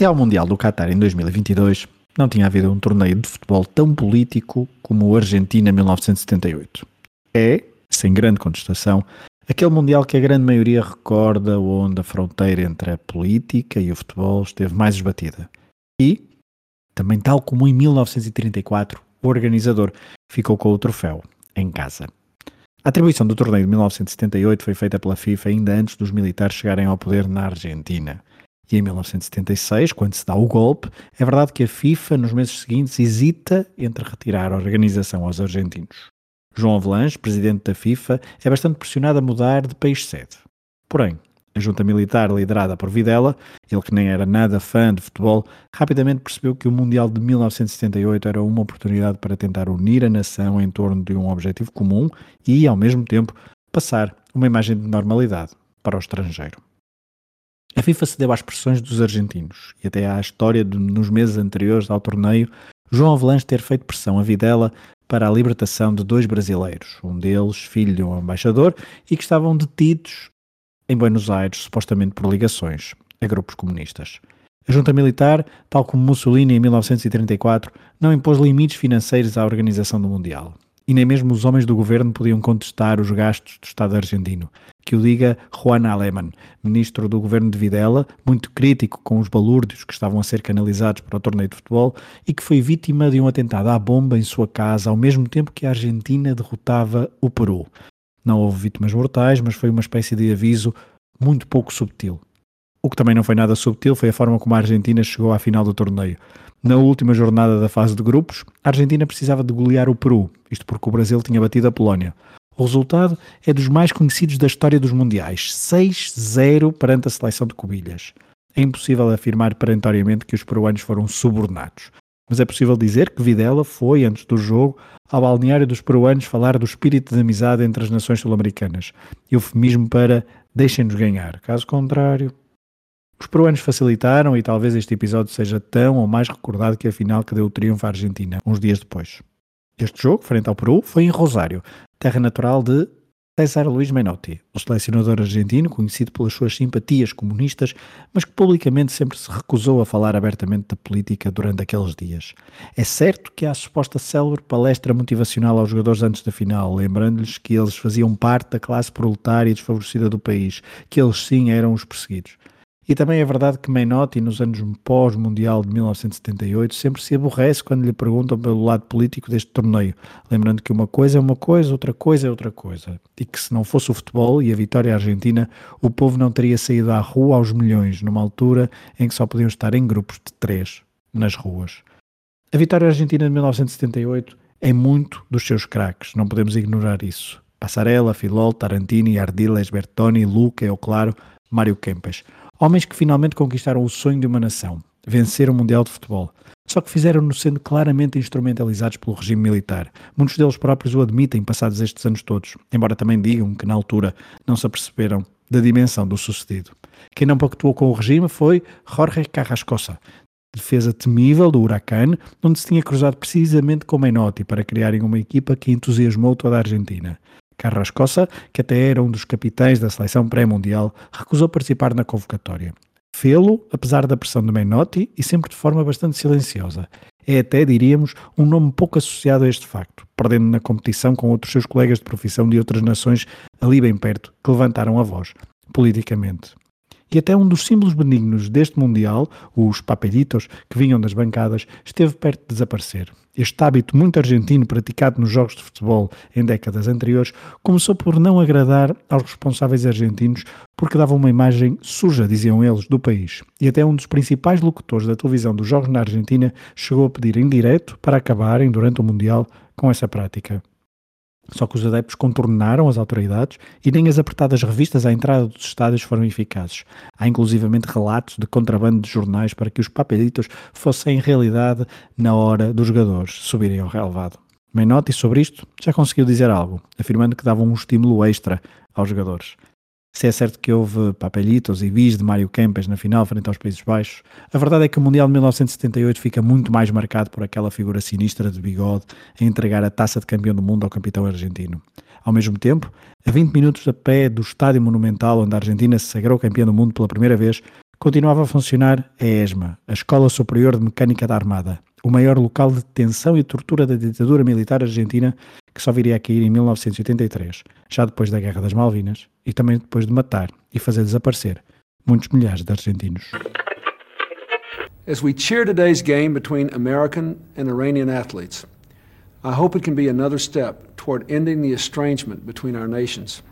Até ao Mundial do Qatar em 2022, não tinha havido um torneio de futebol tão político como o Argentina 1978. É, sem grande contestação, aquele Mundial que a grande maioria recorda onde a fronteira entre a política e o futebol esteve mais esbatida. E, também tal como em 1934, o organizador ficou com o troféu em casa. A atribuição do torneio de 1978 foi feita pela FIFA ainda antes dos militares chegarem ao poder na Argentina. E em 1976, quando se dá o golpe, é verdade que a FIFA, nos meses seguintes, hesita entre retirar a organização aos argentinos. João Avelange, presidente da FIFA, é bastante pressionado a mudar de país sede. Porém, a junta militar liderada por Videla, ele que nem era nada fã de futebol, rapidamente percebeu que o Mundial de 1978 era uma oportunidade para tentar unir a nação em torno de um objetivo comum e, ao mesmo tempo, passar uma imagem de normalidade para o estrangeiro. A FIFA cedeu às pressões dos argentinos e até à história de, nos meses anteriores ao torneio, João Avelange ter feito pressão a Videla para a libertação de dois brasileiros, um deles filho de um embaixador, e que estavam detidos em Buenos Aires, supostamente por ligações a grupos comunistas. A junta militar, tal como Mussolini em 1934, não impôs limites financeiros à organização do Mundial e nem mesmo os homens do governo podiam contestar os gastos do Estado argentino. Que o diga Juan Aleman, ministro do governo de Videla, muito crítico com os balúrdios que estavam a ser canalizados para o torneio de futebol e que foi vítima de um atentado à bomba em sua casa ao mesmo tempo que a Argentina derrotava o Peru. Não houve vítimas mortais, mas foi uma espécie de aviso muito pouco subtil. O que também não foi nada subtil foi a forma como a Argentina chegou à final do torneio. Na última jornada da fase de grupos, a Argentina precisava de golear o Peru, isto porque o Brasil tinha batido a Polónia. O resultado é dos mais conhecidos da história dos Mundiais, 6-0 perante a seleção de Cubilhas. É impossível afirmar perentoriamente que os peruanos foram subornados, mas é possível dizer que Videla foi, antes do jogo, ao balneário dos peruanos falar do espírito de amizade entre as nações sul-americanas, eufemismo para deixem-nos ganhar, caso contrário, os peruanos facilitaram e talvez este episódio seja tão ou mais recordado que a final que deu o triunfo à Argentina, uns dias depois. Este jogo, frente ao Peru, foi em Rosário, terra natural de César Luís Menotti, o selecionador argentino conhecido pelas suas simpatias comunistas, mas que publicamente sempre se recusou a falar abertamente da política durante aqueles dias. É certo que há a suposta célebre palestra motivacional aos jogadores antes da final, lembrando-lhes que eles faziam parte da classe proletária desfavorecida do país, que eles sim eram os perseguidos. E também é verdade que Menotti, nos anos pós-mundial de 1978, sempre se aborrece quando lhe perguntam pelo lado político deste torneio, lembrando que uma coisa é uma coisa, outra coisa é outra coisa, e que se não fosse o futebol e a vitória argentina, o povo não teria saído à rua aos milhões, numa altura em que só podiam estar em grupos de três nas ruas. A vitória argentina de 1978 é muito dos seus craques, não podemos ignorar isso. Passarella, Filol, Tarantini, Ardiles, Bertoni, Luca, é claro, Mário Kempes. Homens que finalmente conquistaram o sonho de uma nação, venceram o Mundial de Futebol. Só que fizeram-no sendo claramente instrumentalizados pelo regime militar. Muitos deles próprios o admitem passados estes anos todos, embora também digam que na altura não se aperceberam da dimensão do sucedido. Quem não pactuou com o regime foi Jorge Carrascosa, defesa temível do Huracan, onde se tinha cruzado precisamente com Menotti para criarem uma equipa que entusiasmou toda a Argentina. Carrascosa, que até era um dos capitães da seleção pré-mundial, recusou participar na convocatória. Fê-lo, apesar da pressão de Menotti, e sempre de forma bastante silenciosa. É até, diríamos, um nome pouco associado a este facto, perdendo na competição com outros seus colegas de profissão de outras nações ali bem perto, que levantaram a voz, politicamente. E até um dos símbolos benignos deste Mundial, os papelitos que vinham das bancadas, esteve perto de desaparecer. Este hábito muito argentino praticado nos jogos de futebol em décadas anteriores começou por não agradar aos responsáveis argentinos porque dava uma imagem suja, diziam eles, do país. E até um dos principais locutores da televisão dos jogos na Argentina chegou a pedir em direto para acabarem durante o Mundial com essa prática. Só que os adeptos contornaram as autoridades e nem as apertadas revistas à entrada dos estádios foram eficazes. Há inclusivamente relatos de contrabando de jornais para que os papelitos fossem realidade na hora dos jogadores subirem ao relevado. Menotti sobre isto já conseguiu dizer algo, afirmando que davam um estímulo extra aos jogadores. Se é certo que houve papelitos e bis de Mário Kempes na final frente aos Países Baixos, a verdade é que o Mundial de 1978 fica muito mais marcado por aquela figura sinistra de bigode a entregar a taça de campeão do mundo ao capitão argentino. Ao mesmo tempo, a 20 minutos a pé do Estádio Monumental onde a Argentina se sagrou campeã do mundo pela primeira vez, continuava a funcionar a ESMA, a Escola Superior de Mecânica da Armada, o maior local de detenção e tortura da ditadura militar argentina que só viria a cair em 1983, já depois da Guerra das Malvinas, e também depois de matar e fazer desaparecer muitos milhares de argentinos. As we cheer today's game between American and Iranian athletes, I hope it can be another step toward ending the estrangement between our nations.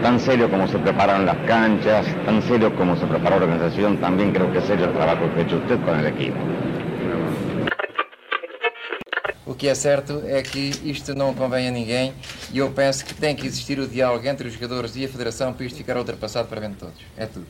Tan serio como se preparan las canchas, tan serio como se prepara la organización, también creo que es serio el trabajo que ha hecho usted con el equipo. Que é certo é que isto não convém a ninguém e eu penso que tem que existir o diálogo entre os jogadores e a Federação para isto ficar ultrapassado para bem de todos. É tudo.